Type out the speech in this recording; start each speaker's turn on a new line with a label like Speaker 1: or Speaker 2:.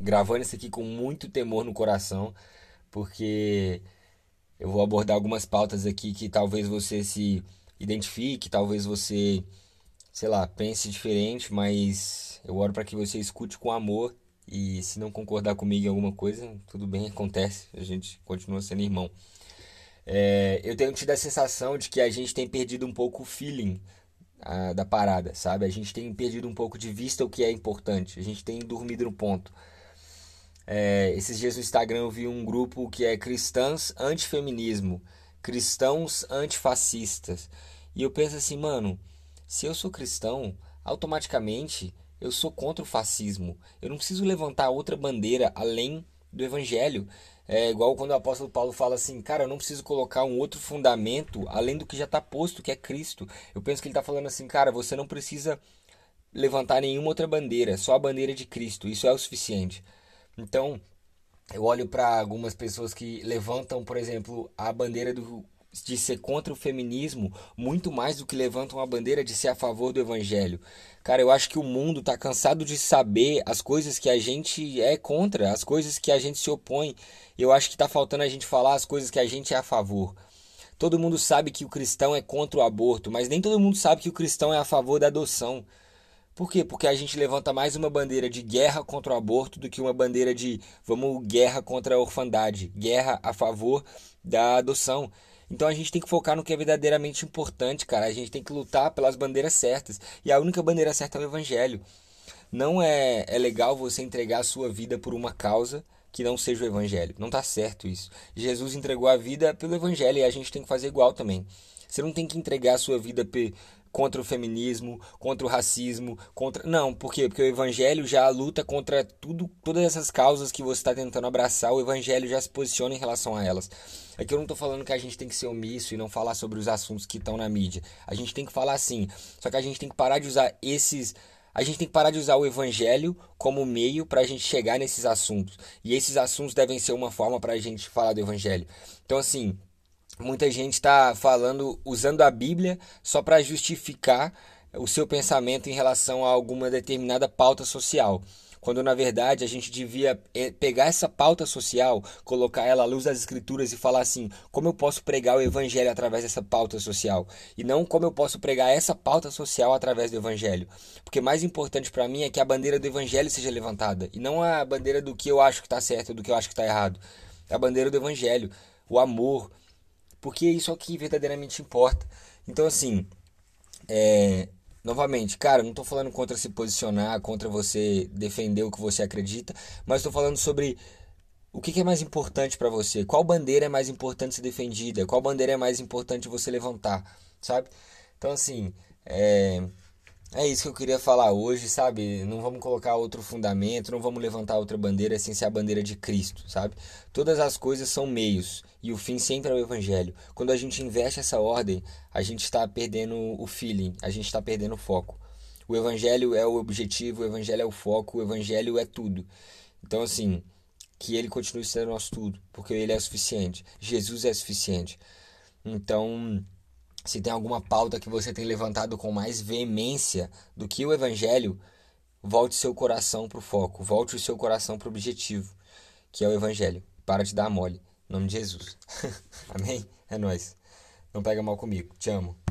Speaker 1: gravando isso aqui com muito temor no coração, porque eu vou abordar algumas pautas aqui que talvez você se identifique, talvez você, sei lá, pense diferente, mas eu oro para que você escute com amor e se não concordar comigo em alguma coisa, tudo bem, acontece, a gente continua sendo irmão. É, eu tenho tido a sensação de que a gente tem perdido um pouco o feeling a, da parada, sabe? A gente tem perdido um pouco de vista o que é importante, a gente tem dormido no ponto. É, esses dias no Instagram eu vi um grupo que é Cristãs Antifeminismo, Cristãos Antifascistas. E eu penso assim, mano, se eu sou cristão, automaticamente eu sou contra o fascismo. Eu não preciso levantar outra bandeira além do evangelho. É igual quando o apóstolo Paulo fala assim, cara, eu não preciso colocar um outro fundamento além do que já está posto, que é Cristo. Eu penso que ele está falando assim, cara, você não precisa levantar nenhuma outra bandeira, só a bandeira de Cristo. Isso é o suficiente. Então, eu olho para algumas pessoas que levantam, por exemplo, a bandeira do, de ser contra o feminismo muito mais do que levantam a bandeira de ser a favor do evangelho. Cara, eu acho que o mundo está cansado de saber as coisas que a gente é contra, as coisas que a gente se opõe. Eu acho que está faltando a gente falar as coisas que a gente é a favor. Todo mundo sabe que o cristão é contra o aborto, mas nem todo mundo sabe que o cristão é a favor da adoção. Por quê? Porque a gente levanta mais uma bandeira de guerra contra o aborto do que uma bandeira de vamos guerra contra a orfandade, guerra a favor da adoção. Então a gente tem que focar no que é verdadeiramente importante, cara. A gente tem que lutar pelas bandeiras certas. E a única bandeira certa é o evangelho. Não é, é legal você entregar a sua vida por uma causa que não seja o evangelho. Não tá certo isso. Jesus entregou a vida pelo evangelho e a gente tem que fazer igual também. Você não tem que entregar a sua vida contra o feminismo, contra o racismo, contra. Não, por quê? Porque o evangelho já luta contra tudo, todas essas causas que você está tentando abraçar, o evangelho já se posiciona em relação a elas. Aqui eu não estou falando que a gente tem que ser omisso e não falar sobre os assuntos que estão na mídia. A gente tem que falar sim. Só que a gente tem que parar de usar esses. A gente tem que parar de usar o evangelho como meio para a gente chegar nesses assuntos. E esses assuntos devem ser uma forma para a gente falar do evangelho. Então, assim, muita gente está falando, usando a Bíblia só para justificar o seu pensamento em relação a alguma determinada pauta social. Quando na verdade a gente devia eh, pegar essa pauta social, colocar ela à luz das escrituras e falar assim: como eu posso pregar o evangelho através dessa pauta social? E não como eu posso pregar essa pauta social através do evangelho. Porque mais importante para mim é que a bandeira do evangelho seja levantada e não a bandeira do que eu acho que está certo do que eu acho que está errado. É a bandeira do evangelho, o amor, porque é isso aqui verdadeiramente importa. Então, assim, é, novamente, cara, não estou falando contra se posicionar, contra você defender o que você acredita, mas estou falando sobre o que, que é mais importante para você, qual bandeira é mais importante ser defendida, qual bandeira é mais importante você levantar, sabe? Então, assim, é, é isso que eu queria falar hoje, sabe? Não vamos colocar outro fundamento, não vamos levantar outra bandeira sem ser a bandeira de Cristo, sabe? Todas as coisas são meios e o fim sempre é o Evangelho. Quando a gente investe essa ordem, a gente está perdendo o feeling, a gente está perdendo o foco. O Evangelho é o objetivo, o Evangelho é o foco, o Evangelho é tudo. Então, assim, que ele continue sendo nosso tudo, porque ele é suficiente. Jesus é suficiente. Então se tem alguma pauta que você tem levantado com mais veemência do que o evangelho, volte seu coração para o foco, volte o seu coração para o objetivo, que é o evangelho. Para de dar mole. Em nome de Jesus. Amém? É nós. Não pega mal comigo. Te amo.